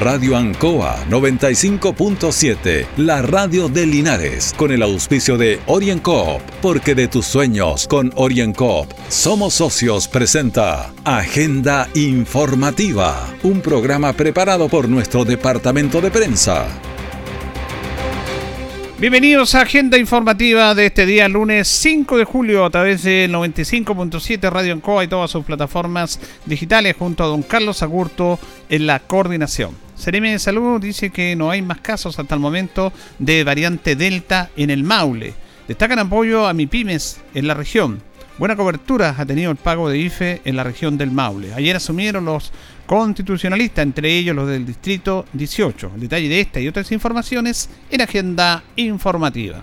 Radio Ancoa 95.7, la radio de Linares, con el auspicio de OrienCoop, porque de tus sueños con OrienCoop somos socios presenta Agenda Informativa, un programa preparado por nuestro departamento de prensa. Bienvenidos a Agenda Informativa de este día, lunes 5 de julio, a través de 95.7 Radio Ancoa y todas sus plataformas digitales, junto a don Carlos Agurto en la coordinación. Seremi de Salud dice que no hay más casos hasta el momento de variante Delta en el Maule. Destacan apoyo a MIPIMES en la región. Buena cobertura ha tenido el pago de IFE en la región del Maule. Ayer asumieron los constitucionalista, entre ellos los del Distrito 18. El detalle de esta y otras informaciones en Agenda Informativa.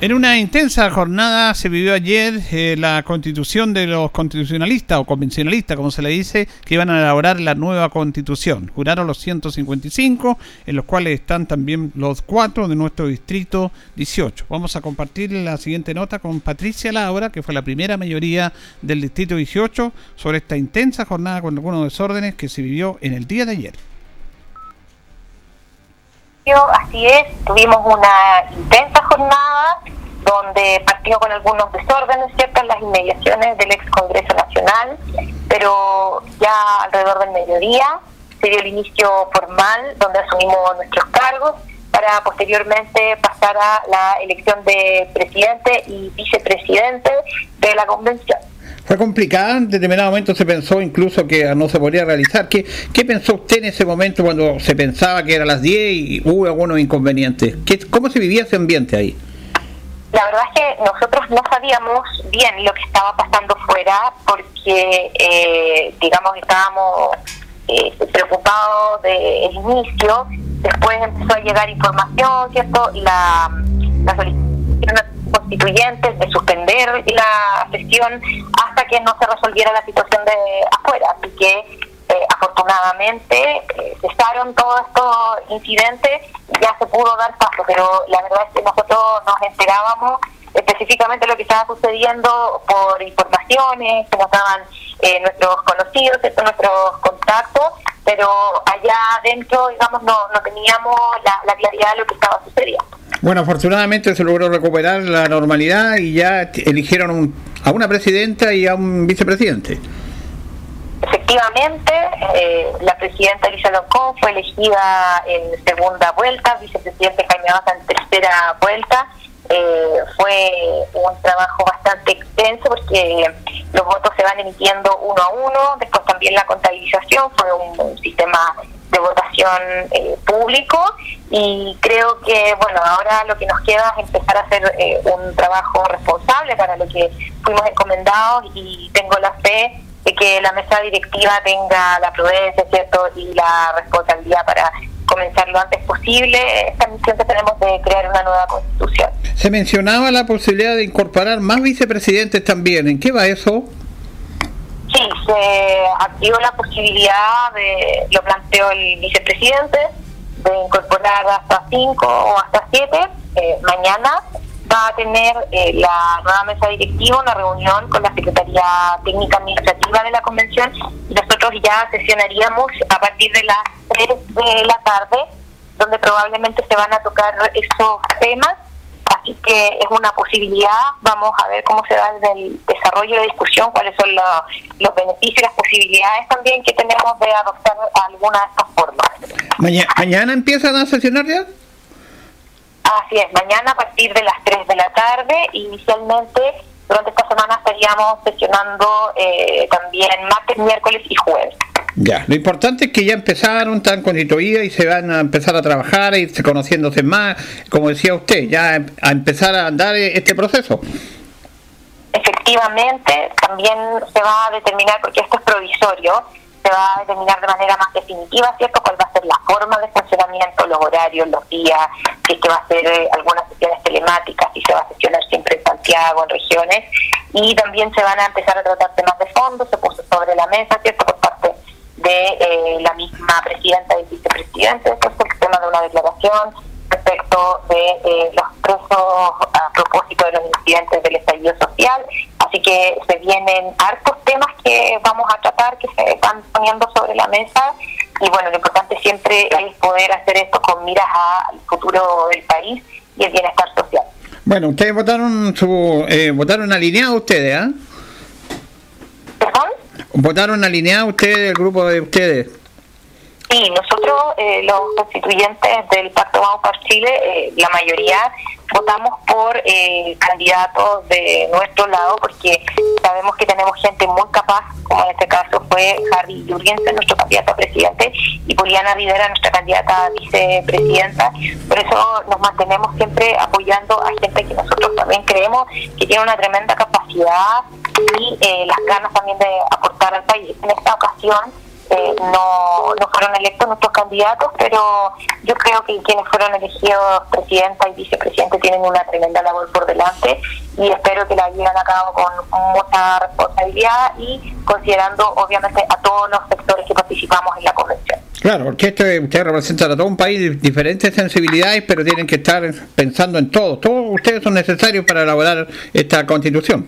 En una intensa jornada se vivió ayer eh, la constitución de los constitucionalistas o convencionalistas, como se le dice, que iban a elaborar la nueva constitución. Juraron los 155, en los cuales están también los cuatro de nuestro distrito 18. Vamos a compartir la siguiente nota con Patricia Laura, que fue la primera mayoría del distrito 18, sobre esta intensa jornada con algunos desórdenes que se vivió en el día de ayer. Así es, tuvimos una intensa jornada donde partió con algunos desórdenes, ¿cierto?, en las inmediaciones del ex Congreso Nacional, pero ya alrededor del mediodía se dio el inicio formal donde asumimos nuestros cargos para posteriormente pasar a la elección de presidente y vicepresidente de la convención. Fue complicada, en determinado momento se pensó incluso que no se podría realizar. ¿Qué, ¿Qué pensó usted en ese momento cuando se pensaba que era las 10 y hubo algunos inconvenientes? ¿Qué, ¿Cómo se vivía ese ambiente ahí? La verdad es que nosotros no sabíamos bien lo que estaba pasando fuera porque, eh, digamos, estábamos eh, preocupados del inicio. Después empezó a llegar información, ¿cierto? La, la solicitud constituyentes de suspender la sesión hasta que no se resolviera la situación de afuera. Así que eh, afortunadamente eh, cesaron todos estos incidentes y ya se pudo dar paso, pero la verdad es que nosotros nos enterábamos específicamente lo que estaba sucediendo por informaciones que nos daban eh, nuestros conocidos, nuestros contactos, pero allá adentro, digamos, no, no teníamos la, la claridad de lo que estaba sucediendo. Bueno, afortunadamente se logró recuperar la normalidad y ya eligieron a una presidenta y a un vicepresidente. Efectivamente, eh, la presidenta Elisa Loncón fue elegida en segunda vuelta, vicepresidente Jaime Baza en tercera vuelta. Eh, fue un trabajo bastante extenso porque los votos se van emitiendo uno a uno, después también la contabilización fue un sistema de votación eh, público y creo que bueno ahora lo que nos queda es empezar a hacer eh, un trabajo responsable para lo que fuimos encomendados y tengo la fe de que la mesa directiva tenga la prudencia cierto y la responsabilidad para comenzar lo antes posible. Esta misión que tenemos de crear una nueva constitución. Se mencionaba la posibilidad de incorporar más vicepresidentes también. En qué va eso Sí, se activó la posibilidad de, lo planteó el vicepresidente, de incorporar hasta cinco o hasta siete. Eh, mañana va a tener eh, la nueva mesa directiva una reunión con la Secretaría Técnica Administrativa de la Convención nosotros ya sesionaríamos a partir de las 3 de la tarde, donde probablemente se van a tocar esos temas Así que es una posibilidad, vamos a ver cómo se da el desarrollo de discusión, cuáles son los, beneficios y las posibilidades también que tenemos de adoptar alguna de estas formas. ¿Mañana empiezan a sesionar ya? Así es, mañana a partir de las 3 de la tarde, inicialmente durante esta semana estaríamos sesionando eh, también martes, miércoles y jueves. Ya, lo importante es que ya empezaron, están constituidas y se van a empezar a trabajar, a irse conociéndose más, como decía usted, ya a empezar a andar este proceso. Efectivamente, también se va a determinar, porque esto es provisorio, se va a determinar de manera más definitiva, ¿cierto?, cuál va a ser la forma de funcionamiento, los horarios, los días, si es que va a ser eh, algunas sesiones telemáticas, si se va a sesionar siempre en Santiago, en regiones, y también se van a empezar a tratar temas de fondo, se puso sobre la mesa, ¿cierto?, por parte de eh, la misma presidenta y vicepresidente, después el tema de una declaración respecto de eh, los presos a propósito de los incidentes del estallido social, así que se vienen hartos temas que vamos a tratar, que se están poniendo sobre la mesa, y bueno, lo importante siempre es poder hacer esto con miras al futuro del país y el bienestar social. Bueno, ustedes votaron su eh, votaron alineado ustedes, ¿ah? ¿Perdón? ¿Votaron alineado ustedes, el grupo de ustedes? Sí, nosotros, eh, los constituyentes del Pacto Vamos para Chile, eh, la mayoría votamos por eh, candidatos de nuestro lado porque sabemos que tenemos gente muy capaz, como en este caso fue Harry Jurgensen, nuestro candidato a presidente, y Poliana Rivera, nuestra candidata a vicepresidenta. Por eso nos mantenemos siempre apoyando a gente que nosotros también creemos que tiene una tremenda capacidad y las ganas también de aportar al país. En esta ocasión, eh, no, no fueron electos nuestros candidatos, pero yo creo que quienes fueron elegidos presidenta y vicepresidente tienen una tremenda labor por delante y espero que la lleven a cabo con mucha responsabilidad y considerando obviamente a todos los sectores que participamos en la convención. Claro, porque esto, ustedes representan a todo un país de diferentes sensibilidades, pero tienen que estar pensando en todo. Todos ustedes son necesarios para elaborar esta constitución.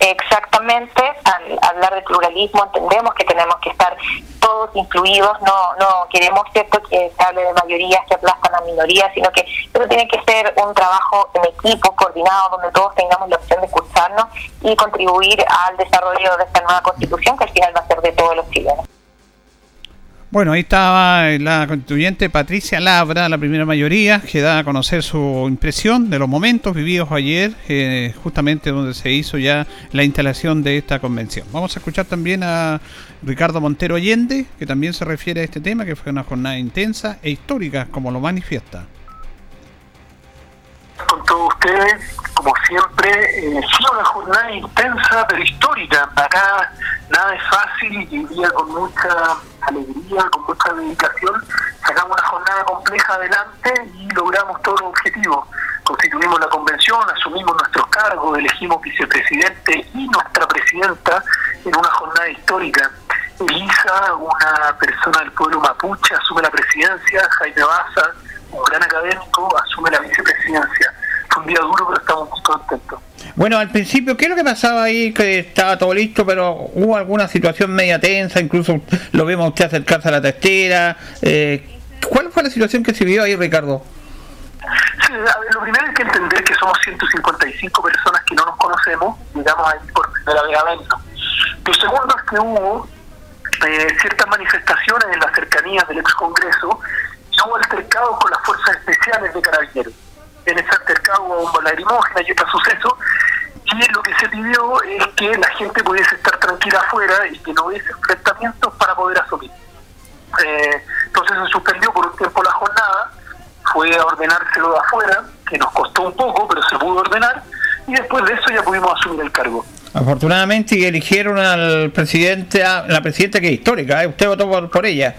Exactamente, hablar de pluralismo entendemos que tenemos que estar todos incluidos, no no queremos cierto que se hable de mayorías que aplastan a minorías, sino que eso tiene que ser un trabajo en equipo, coordinado, donde todos tengamos la opción de escucharnos y contribuir al desarrollo de esta nueva constitución que al final va a ser de todos los chilenos. Bueno, ahí estaba la constituyente Patricia Labra, la primera mayoría, que da a conocer su impresión de los momentos vividos ayer, eh, justamente donde se hizo ya la instalación de esta convención. Vamos a escuchar también a Ricardo Montero Allende, que también se refiere a este tema, que fue una jornada intensa e histórica, como lo manifiesta. Con todos ustedes, como siempre, eh, sí una jornada intensa pero histórica. Acá nada es fácil y día con mucha alegría, con mucha dedicación, sacamos una jornada compleja adelante y logramos todos los objetivos. Constituimos la convención, asumimos nuestros cargos, elegimos vicepresidente y nuestra presidenta en una jornada histórica. Elisa, una persona del pueblo mapuche, asume la presidencia, Jaime Baza, un gran académico, asume la vicepresidencia. Fue un día duro, pero estamos muy contentos. Bueno, al principio, ¿qué es lo que pasaba ahí? Que estaba todo listo, pero hubo alguna situación media tensa, incluso lo vemos a usted acercarse a la testera. Eh, ¿Cuál fue la situación que se vio ahí, Ricardo? Sí, a ver, lo primero es que entender que somos 155 personas que no nos conocemos, digamos ahí por primera vez a Lo segundo es que hubo eh, ciertas manifestaciones en las cercanías del ex Congreso y hubo altercados con las fuerzas especiales de carabineros en ese altercado hubo bomba lacrimógena y otro suceso, y lo que se pidió es que la gente pudiese estar tranquila afuera y que no hubiese enfrentamientos para poder asumir. Eh, entonces se suspendió por un tiempo la jornada, fue a ordenárselo de afuera, que nos costó un poco, pero se pudo ordenar, y después de eso ya pudimos asumir el cargo. Afortunadamente eligieron al presidente, a la presidenta que es histórica, ¿eh? usted votó por, por ella.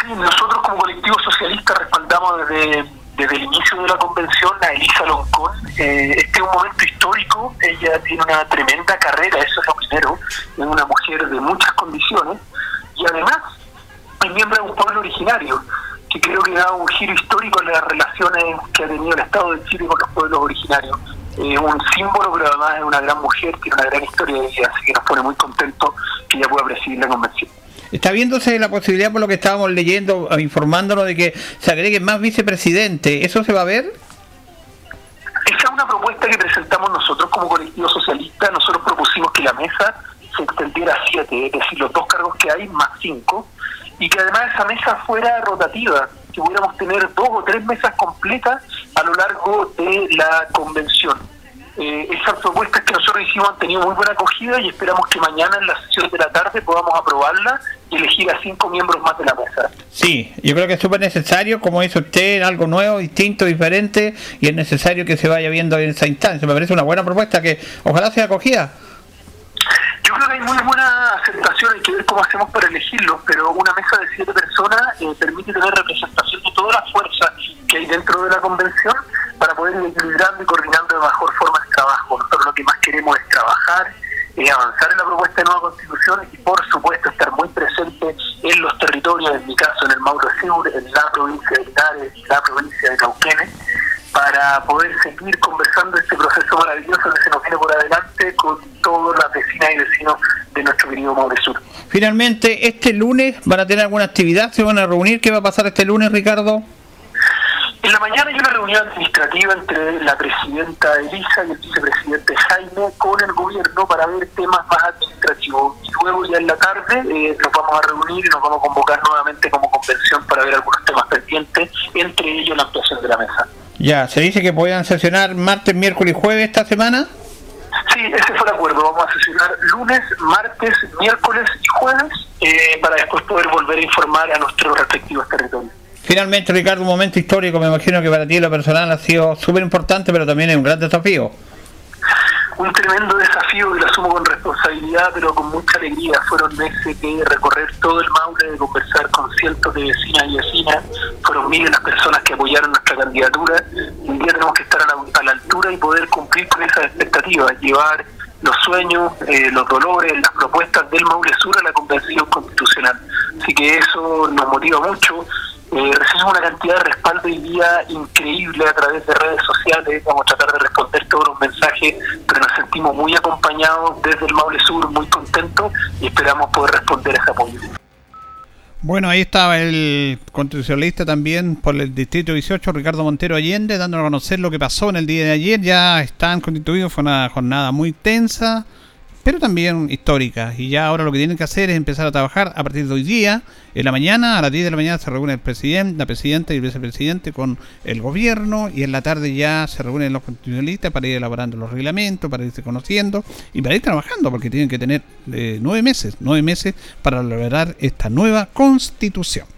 Sí, nosotros como colectivo socialista respaldamos desde desde el inicio de la convención a Elisa Loncón. Eh, este es un momento histórico, ella tiene una tremenda carrera, eso es lo primero, es una mujer de muchas condiciones y además es miembro de un pueblo originario que creo que da un giro histórico en las relaciones que ha tenido el Estado de Chile con los pueblos originarios. Es un símbolo, pero además es una gran mujer, tiene una gran historia de vida, así que nos pone muy contentos que ella pueda presidir la convención. Está viéndose la posibilidad, por lo que estábamos leyendo, informándonos de que se agregue más vicepresidente. ¿Eso se va a ver? Esa es una propuesta que presentamos nosotros como colectivo socialista. Nosotros propusimos que la mesa se extendiera a siete, es decir, los dos cargos que hay más cinco, y que además esa mesa fuera rotativa, que pudiéramos tener dos o tres mesas completas a lo largo de la convención. Eh, esas propuestas que nosotros hicimos han tenido muy buena acogida y esperamos que mañana en la sesión de la tarde podamos aprobarla y elegir a cinco miembros más de la mesa. Sí, yo creo que es súper necesario, como dice usted, algo nuevo, distinto, diferente, y es necesario que se vaya viendo en esa instancia. Me parece una buena propuesta que ojalá sea acogida. Yo creo que hay muy buena aceptación, hay que ver cómo hacemos para elegirlos, pero una mesa de siete personas eh, permite tener representación de todas las fuerzas que hay dentro de la convención para poder ir equilibrando y coordinando de mejor forma el trabajo. Nosotros lo que más queremos es trabajar, es avanzar en la propuesta de nueva constitución y por supuesto estar muy presente en los territorios, en mi caso en el Mauro Sur, en la provincia de Linares, en la provincia de Cauquenes, para poder seguir conversando este proceso maravilloso que se nos viene por adelante con todas las vecinas y vecinos de nuestro querido Maule Sur. Finalmente, este lunes van a tener alguna actividad, se van a reunir. ¿Qué va a pasar este lunes, Ricardo? En la mañana hay una reunión administrativa entre la presidenta Elisa y el vicepresidente Jaime con el gobierno para ver temas más administrativos. Y luego ya en la tarde eh, nos vamos a reunir y nos vamos a convocar nuevamente como convención para ver algunos temas pendientes, entre ellos la actuación de la mesa. Ya, ¿se dice que puedan sesionar martes, miércoles y jueves esta semana? Sí, ese fue el acuerdo. Vamos a sesionar lunes, martes, miércoles y jueves eh, para después poder volver a informar a nuestros respectivos territorios. Finalmente, Ricardo, un momento histórico, me imagino que para ti lo personal ha sido súper importante, pero también es un gran desafío un tremendo desafío que lo asumo con responsabilidad, pero con mucha alegría. Fueron meses que recorrer todo el Maule, de conversar con cientos de vecinas y vecinas. Fueron miles las personas que apoyaron nuestra candidatura. Un día tenemos que estar a la, altura y poder cumplir con esas expectativas, llevar los sueños, eh, los dolores, las propuestas del Maule Sur a la Convención Constitucional. Así que eso nos motiva mucho eh, una cantidad de respaldo y día increíble a través de redes sociales. Vamos a tratar de responder todos los mensajes, pero nos sentimos muy acompañados desde el Maule Sur, muy contentos y esperamos poder responder ese apoyo. Bueno, ahí estaba el constitucionalista también por el Distrito 18, Ricardo Montero Allende, dando a conocer lo que pasó en el día de ayer. Ya están constituidos, fue una jornada muy tensa pero también históricas. Y ya ahora lo que tienen que hacer es empezar a trabajar a partir de hoy día. En la mañana, a las 10 de la mañana, se reúne el presidente, la presidenta y el vicepresidente con el gobierno. Y en la tarde ya se reúnen los constitucionalistas para ir elaborando los reglamentos, para irse conociendo y para ir trabajando, porque tienen que tener eh, nueve meses, nueve meses para elaborar esta nueva constitución.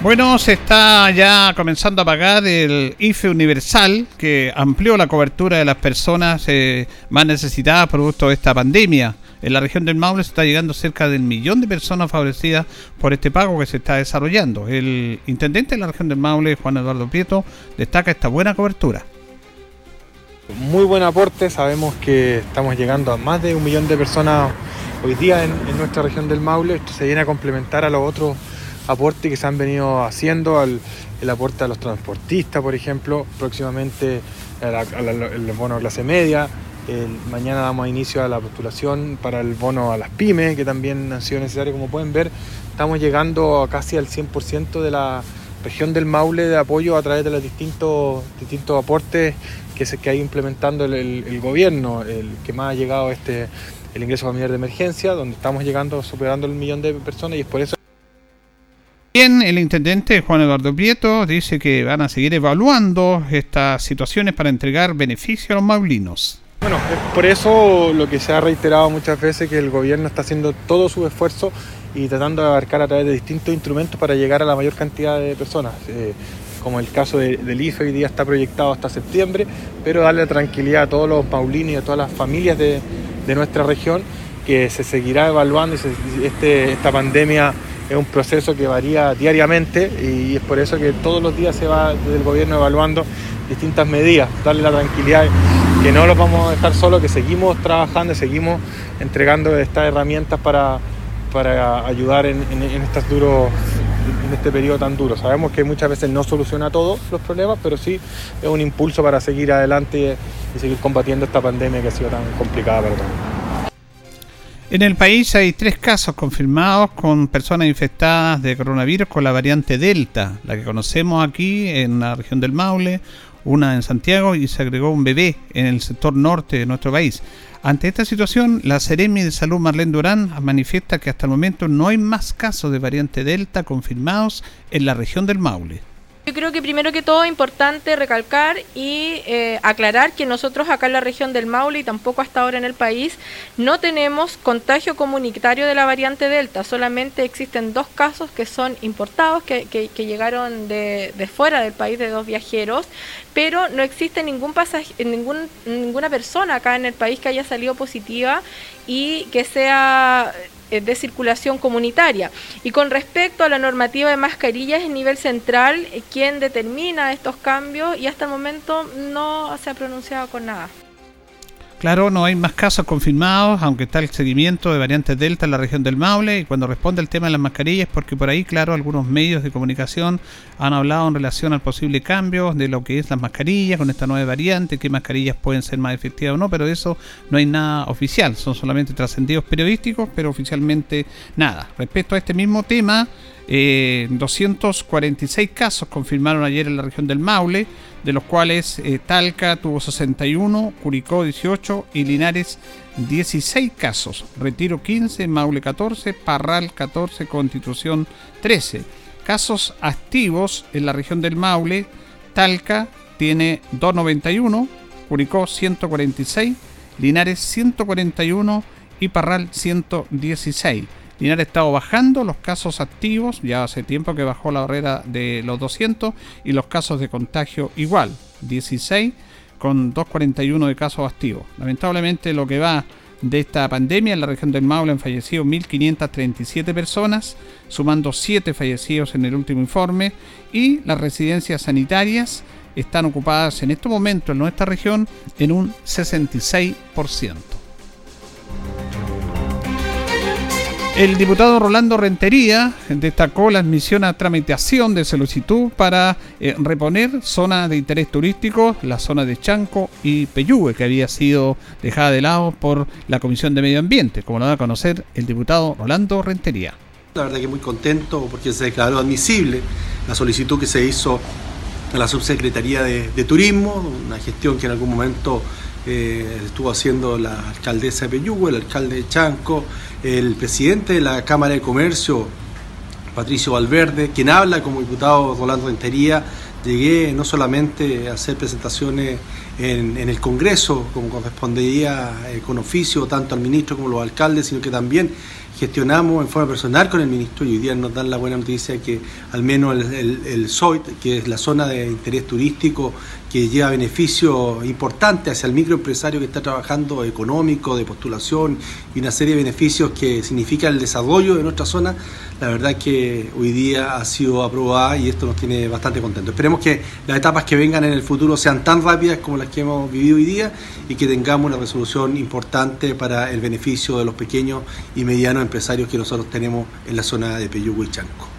Bueno, se está ya comenzando a pagar el IFE universal que amplió la cobertura de las personas eh, más necesitadas producto de esta pandemia. En la región del Maule se está llegando cerca del millón de personas favorecidas por este pago que se está desarrollando. El intendente de la región del Maule, Juan Eduardo Prieto, destaca esta buena cobertura. Muy buen aporte, sabemos que estamos llegando a más de un millón de personas hoy día en, en nuestra región del Maule. Esto se viene a complementar a los otros aporte que se han venido haciendo, al, el aporte a los transportistas, por ejemplo, próximamente el bono clase media. mañana damos inicio a la postulación para el bono a las pymes, que también han sido necesarios. Como pueden ver, estamos llegando a casi al 100% de la región del Maule de apoyo a través de los distintos, distintos aportes que, se, que ha ido implementando el, el, gobierno. El que más ha llegado este el ingreso familiar de emergencia, donde estamos llegando, superando el millón de personas y es por eso Bien, el intendente Juan Eduardo Prieto dice que van a seguir evaluando estas situaciones para entregar beneficio a los maulinos. Bueno, es por eso lo que se ha reiterado muchas veces que el gobierno está haciendo todo su esfuerzo y tratando de abarcar a través de distintos instrumentos para llegar a la mayor cantidad de personas. Eh, como el caso del IFE hoy día está proyectado hasta septiembre, pero darle tranquilidad a todos los maulinos y a todas las familias de, de nuestra región que se seguirá evaluando y este, esta pandemia es un proceso que varía diariamente y es por eso que todos los días se va desde el gobierno evaluando distintas medidas, darle la tranquilidad que no los vamos a dejar solos, que seguimos trabajando, seguimos entregando estas herramientas para, para ayudar en, estos duros en este periodo tan duro. Sabemos que muchas veces no soluciona todos los problemas, pero sí es un impulso para seguir adelante y, seguir combatiendo esta pandemia que ha sido tan complicada para En el país hay tres casos confirmados con personas infectadas de coronavirus con la variante Delta, la que conocemos aquí en la región del Maule, una en Santiago y se agregó un bebé en el sector norte de nuestro país. Ante esta situación, la Seremi de Salud Marlene Durán manifiesta que hasta el momento no hay más casos de variante Delta confirmados en la región del Maule. Yo creo que primero que todo es importante recalcar y eh, aclarar que nosotros acá en la región del Maule y tampoco hasta ahora en el país no tenemos contagio comunitario de la variante Delta, solamente existen dos casos que son importados, que, que, llegaron de, de, fuera del país de dos viajeros, pero no existe ningún pasaje, ningún, ninguna persona acá en el país que haya salido positiva y que sea de circulación comunitaria. Y con respecto a la normativa de mascarillas en nivel central, eh, quien determina estos cambios y hasta el momento no se ha pronunciado con nada. Claro, no hay más casos confirmados, aunque está el seguimiento de variantes Delta en la región del Maule. Y cuando responde el tema de las mascarillas, porque por ahí, claro, algunos medios de comunicación han hablado en relación al posible cambio de lo que es las mascarillas con esta nueva variante, qué mascarillas pueden ser más efectivas o no, pero eso no hay nada oficial, son solamente trascendidos periodísticos, pero oficialmente nada. Respecto a este mismo tema, 246 eh, casos confirmaron ayer en la región del Maule, de los cuales eh, Talca tuvo 61, Curicó 18 y Linares 16 casos. Retiro 15, Maule 14, Parral 14, Constitución 13. Casos activos en la región del Maule, Talca tiene 291, Curicó 146, Linares 141 y Parral 116. Linares ha estado bajando los casos activos, ya hace tiempo que bajó la barrera de los 200 y los casos de contagio igual, 16 con 241 de casos activos. Lamentablemente lo que va de esta pandemia en la región del Maule han fallecido 1.537 personas, sumando 7 fallecidos en el último informe y las residencias sanitarias están ocupadas en este momento en nuestra región en un 66%. El diputado Rolando Rentería destacó la admisión a tramitación de solicitud para eh, reponer zona de interés turístico, la zona de Chanco y Peyúgue, que había sido dejada de lado por la Comisión de Medio Ambiente, como lo da a conocer el diputado Rolando Rentería. La verdad que muy contento porque se declaró admisible la solicitud que se hizo a la Subsecretaría de, de Turismo, una gestión que en algún momento eh, estuvo haciendo la alcaldesa de Peyúgue, el alcalde de Chanco, el presidente de la Cámara de Comercio, Patricio Valverde, quien habla como diputado Rolando Rentería. Llegué no solamente a hacer presentaciones en, el Congreso, como correspondería eh, con oficio tanto al ministro como a los alcaldes, sino que también gestionamos en forma personal con el ministro y hoy día nos dan la buena noticia que al menos el, el, SOIT, que es la zona de interés turístico que lleva beneficios importantes hacia el microempresario que está trabajando económico, de postulación y una serie de beneficios que significa el desarrollo de nuestra zona, la verdad que hoy día ha sido aprobada y esto nos tiene bastante contentos. Esperemos que las etapas que vengan en el futuro sean tan rápidas como las que hemos vivido hoy día y que tengamos una resolución importante para el beneficio de los pequeños y medianos empresarios que nosotros tenemos en la zona de Peyúgue y Chanco.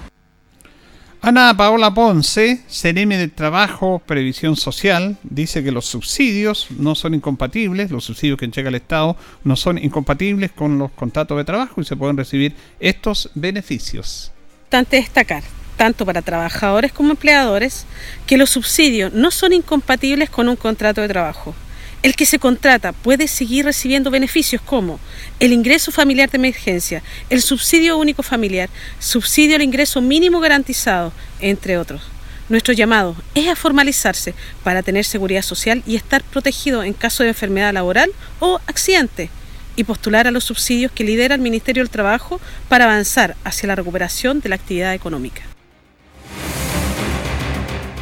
Ana Paola Ponce, CNM de Trabajo, Previsión Social, dice que los subsidios no son incompatibles, los subsidios que entrega el Estado no son incompatibles con los contratos de trabajo y se pueden recibir estos beneficios. Importante destacar, tanto para trabajadores como empleadores, que los subsidios no son incompatibles con un contrato de trabajo. El que se contrata puede seguir recibiendo beneficios como el ingreso familiar de emergencia, el subsidio único familiar, subsidio al ingreso mínimo garantizado, entre otros. Nuestro llamado es a formalizarse para tener seguridad social y estar protegido en caso de enfermedad laboral o accidente y postular a los subsidios que lidera el Ministerio del Trabajo para avanzar hacia la recuperación de la actividad económica.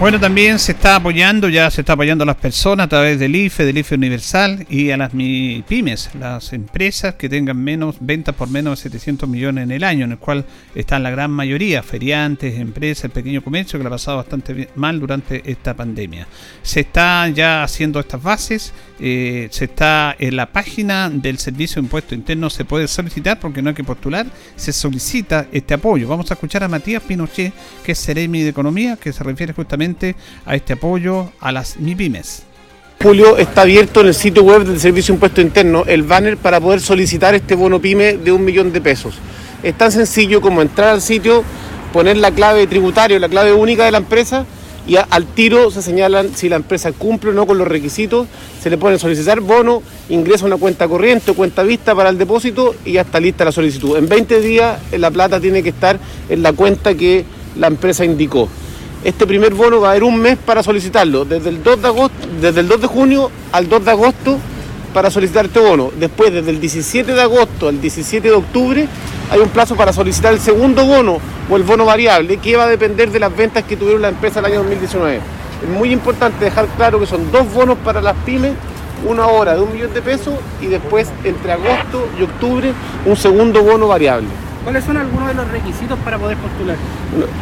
Bueno, también se está apoyando, ya se está apoyando a las personas a través del IFE, del IFE Universal y a las pymes, las empresas que tengan menos ventas por menos de 700 millones en el año, en el cual están la gran mayoría, feriantes, empresas, el pequeño comercio, que lo ha pasado bastante mal durante esta pandemia. Se está ya haciendo estas bases, eh, se está en la página del Servicio de Impuesto Interno, se puede solicitar porque no hay que postular, se solicita este apoyo. Vamos a escuchar a Matías Pinochet, que es Ceremi de Economía, que se refiere justamente a este apoyo a las MIPIMES. Julio está abierto en el sitio web del Servicio Impuesto Interno el banner para poder solicitar este bono pyme de un millón de pesos. Es tan sencillo como entrar al sitio, poner la clave tributaria, la clave única de la empresa y al tiro se señalan si la empresa cumple o no con los requisitos, se le pone solicitar bono, ingresa una cuenta corriente o cuenta vista para el depósito y ya está lista la solicitud. En 20 días la plata tiene que estar en la cuenta que la empresa indicó este primer bono va a haber un mes para solicitarlo, desde el 2 de, agosto, desde el 2 de junio al 2 de agosto para solicitar este bono. Después, desde el 17 de agosto al 17 de octubre, hay un plazo para solicitar el segundo bono o el bono variable, que va a depender de las ventas que tuvieron la empresa el año 2019. Es muy importante dejar claro que son dos bonos para las pymes, una hora de un millón de pesos y después, entre agosto y octubre, un segundo bono variable. ¿Cuáles son algunos de los requisitos para poder postular?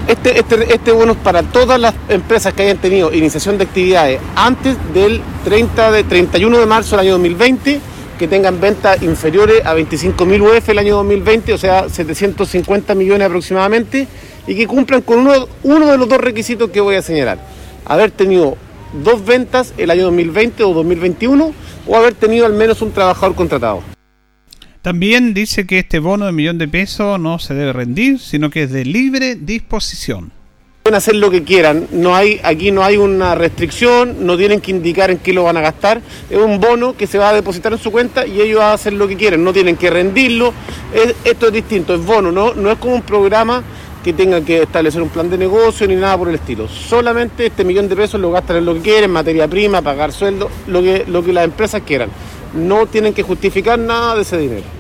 Este, este, este bono es para todas las empresas que hayan tenido iniciación de actividades antes del 30 de, 31 de marzo del año 2020, que tengan ventas inferiores a 25.000 UF el año 2020, o sea, 750 millones aproximadamente, y que cumplan con uno, uno de los dos requisitos que voy a señalar. Haber tenido dos ventas el año 2020 o 2021 o haber tenido al menos un trabajador contratado. También dice que este bono de millón de pesos no se debe rendir, sino que es de libre disposición. Pueden hacer lo que quieran, no hay, aquí no hay una restricción, no tienen que indicar en qué lo van a gastar, es un bono que se va a depositar en su cuenta y ellos van a hacer lo que quieren, no tienen que rendirlo, esto es distinto, es bono, no, no es como un programa que tenga que establecer un plan de negocio ni nada por el estilo. Solamente este millón de pesos lo gastan en lo que quieren, materia prima, pagar sueldo, lo que, lo que las empresas quieran no tienen que justificar nada de ese dinero.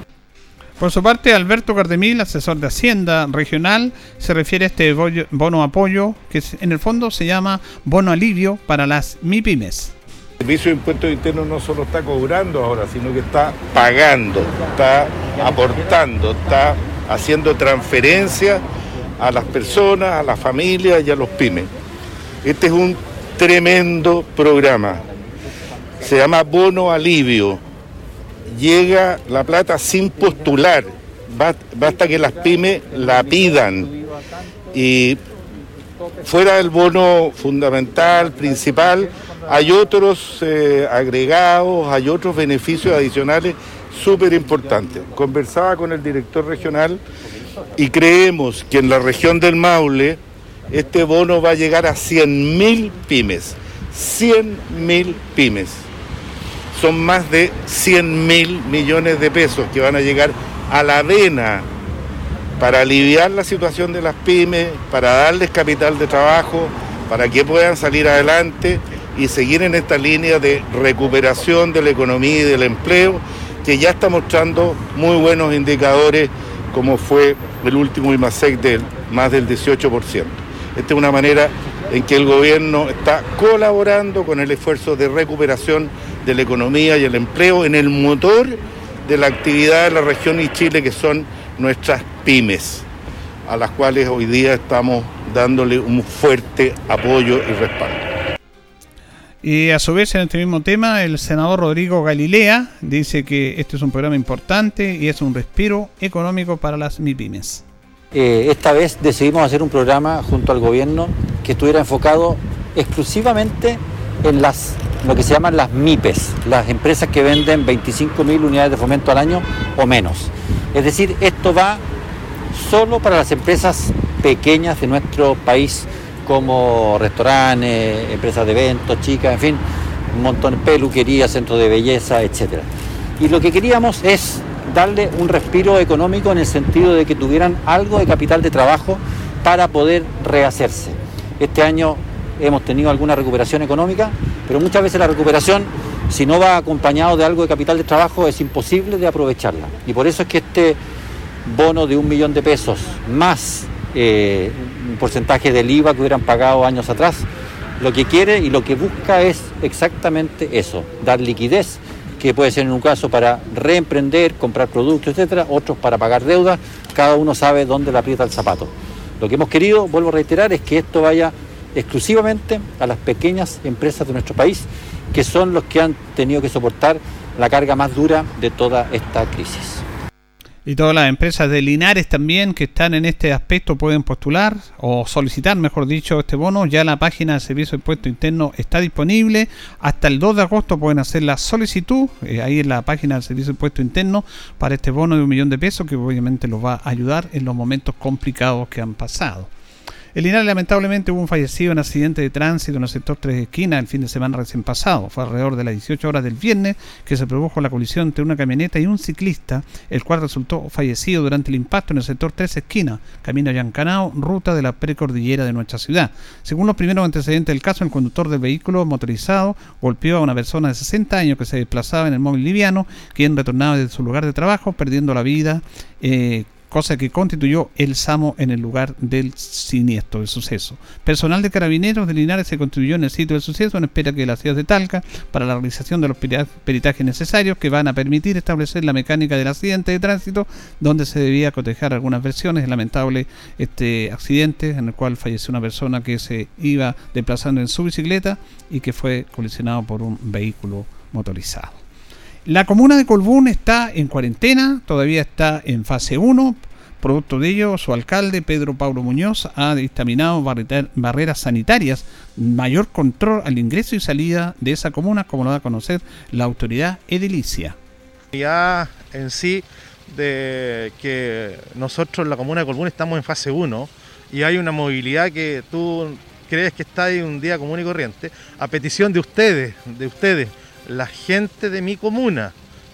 Por su parte, Alberto Cardemil, asesor de Hacienda Regional, se refiere a este bono apoyo, que en el fondo se llama bono alivio para las MIPIMES. El Servicio de Impuestos Internos no solo está cobrando ahora, sino que está pagando, está aportando, está haciendo transferencias a las personas, a las familias y a los pymes. Este es un tremendo programa se llama bono alivio. Llega la plata sin postular, basta que las pymes la pidan. Y fuera del bono fundamental, principal, hay otros eh, agregados, hay otros beneficios adicionales súper importantes. Conversaba con el director regional y creemos que en la región del Maule este bono va a llegar a 100.000 pymes. 100.000 pymes son más de 100 mil millones de pesos que van a llegar a la vena para aliviar la situación de las pymes, para darles capital de trabajo, para que puedan salir adelante y seguir en esta línea de recuperación de la economía y del empleo, que ya está mostrando muy buenos indicadores, como fue el último IMASEC del más del 18%. Esta es una manera en que el gobierno está colaborando con el esfuerzo de recuperación de la economía y el empleo en el motor de la actividad de la región y Chile, que son nuestras pymes, a las cuales hoy día estamos dándole un fuerte apoyo y respaldo. Y a su vez, en este mismo tema, el senador Rodrigo Galilea dice que este es un programa importante y es un respiro económico para las MIPIMES. Eh, esta vez decidimos hacer un programa junto al gobierno que estuviera enfocado exclusivamente en las lo que se llaman las MIPES, las empresas que venden 25.000 unidades de fomento al año o menos. Es decir, esto va solo para las empresas pequeñas de nuestro país, como restaurantes, empresas de eventos, chicas, en fin, un montón de peluquerías, centros de belleza, etc. Y lo que queríamos es darle un respiro económico en el sentido de que tuvieran algo de capital de trabajo para poder rehacerse. Este año hemos tenido alguna recuperación económica, pero muchas veces la recuperación, si no va acompañado de algo de capital de trabajo, es imposible de aprovecharla. Y por eso es que este bono de un millón de pesos más eh, un porcentaje del IVA que hubieran pagado años atrás, lo que quiere y lo que busca es exactamente eso, dar liquidez, que puede ser en un caso para reemprender, comprar productos, etcétera, otros para pagar deudas, cada uno sabe dónde le aprieta el zapato. Lo que hemos querido, vuelvo a reiterar, es que esto vaya exclusivamente a las pequeñas empresas de nuestro país, que son los que han tenido que soportar la carga más dura de toda esta crisis. Y todas las empresas de Linares también que están en este aspecto pueden postular o solicitar, mejor dicho, este bono. Ya la página de Servicio de Impuesto Interno está disponible. Hasta el 2 de agosto pueden hacer la solicitud eh, ahí en la página del Servicio de Impuesto Interno para este bono de un millón de pesos que obviamente los va a ayudar en los momentos complicados que han pasado. El Linares lamentablemente hubo un fallecido en accidente de tránsito en el sector Tres Esquinas el fin de semana recién pasado. Fue alrededor de las 18 horas del viernes que se produjo la colisión entre una camioneta y un ciclista, el cual resultó fallecido durante el impacto en el sector Tres Esquinas, camino a Yancanao, ruta de la precordillera de nuestra ciudad. Según los primeros antecedentes del caso, el conductor del vehículo motorizado golpeó a una persona de 60 años que se desplazaba en el móvil liviano, quien retornaba de su lugar de trabajo, perdiendo la vida. Eh, cosa que constituyó el SAMO en el lugar del siniestro, del suceso. Personal de carabineros de Linares se contribuyó en el sitio del suceso en espera que la ciudad de Talca para la realización de los peritajes necesarios que van a permitir establecer la mecánica del accidente de tránsito donde se debía cotejar algunas versiones del lamentable este accidente en el cual falleció una persona que se iba desplazando en su bicicleta y que fue colisionado por un vehículo motorizado. La comuna de Colbún está en cuarentena, todavía está en fase 1. Producto de ello, su alcalde, Pedro Pablo Muñoz, ha dictaminado barreras sanitarias, mayor control al ingreso y salida de esa comuna, como lo da a conocer la autoridad edilicia. Ya en sí, de que nosotros en la comuna de Colbún estamos en fase 1 y hay una movilidad que tú crees que está ahí un día común y corriente, a petición de ustedes, de ustedes la gente de mi comuna.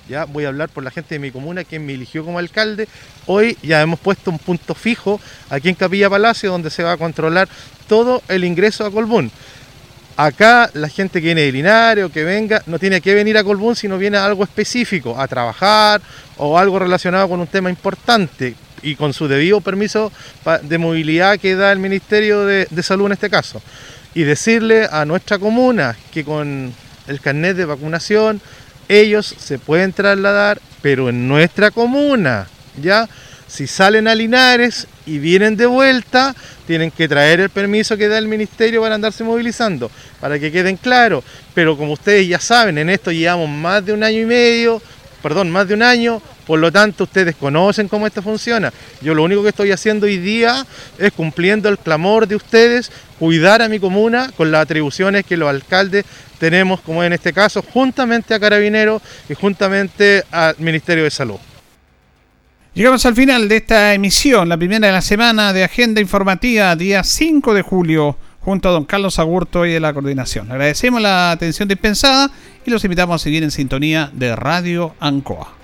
Ya voy a hablar por la gente de mi comuna, quien me eligió como alcalde. Hoy ya hemos puesto un punto fijo aquí en Capilla Palacio, donde se va a controlar todo el ingreso a Colbún. Acá la gente que viene de Linares que venga no tiene que venir a Colbún si no viene a algo específico, a trabajar o algo relacionado con un tema importante y con su debido permiso de movilidad que da el Ministerio de Salud en este caso. Y decirle a nuestra comuna que con el carnet de vacunación, ellos se pueden trasladar, pero en nuestra comuna, ¿ya? Si salen a Linares y vienen de vuelta, tienen que traer el permiso que da el ministerio para andarse movilizando, para que queden claros. Pero como ustedes ya saben, en esto llevamos más de un año y medio, perdón, más de un año, por lo tanto ustedes conocen cómo esto funciona. Yo lo único que estoy haciendo hoy día es cumpliendo el clamor de ustedes, cuidar a mi comuna con las atribuciones que los alcaldes tenemos, como en este caso, juntamente a Carabineros y juntamente al Ministerio de Salud. Llegamos al final de esta emisión, la primera de la semana de Agenda Informativa, día 5 de julio, junto a don Carlos Agurto y de la coordinación. Agradecemos la atención dispensada y los invitamos a seguir en sintonía de Radio Ancoa.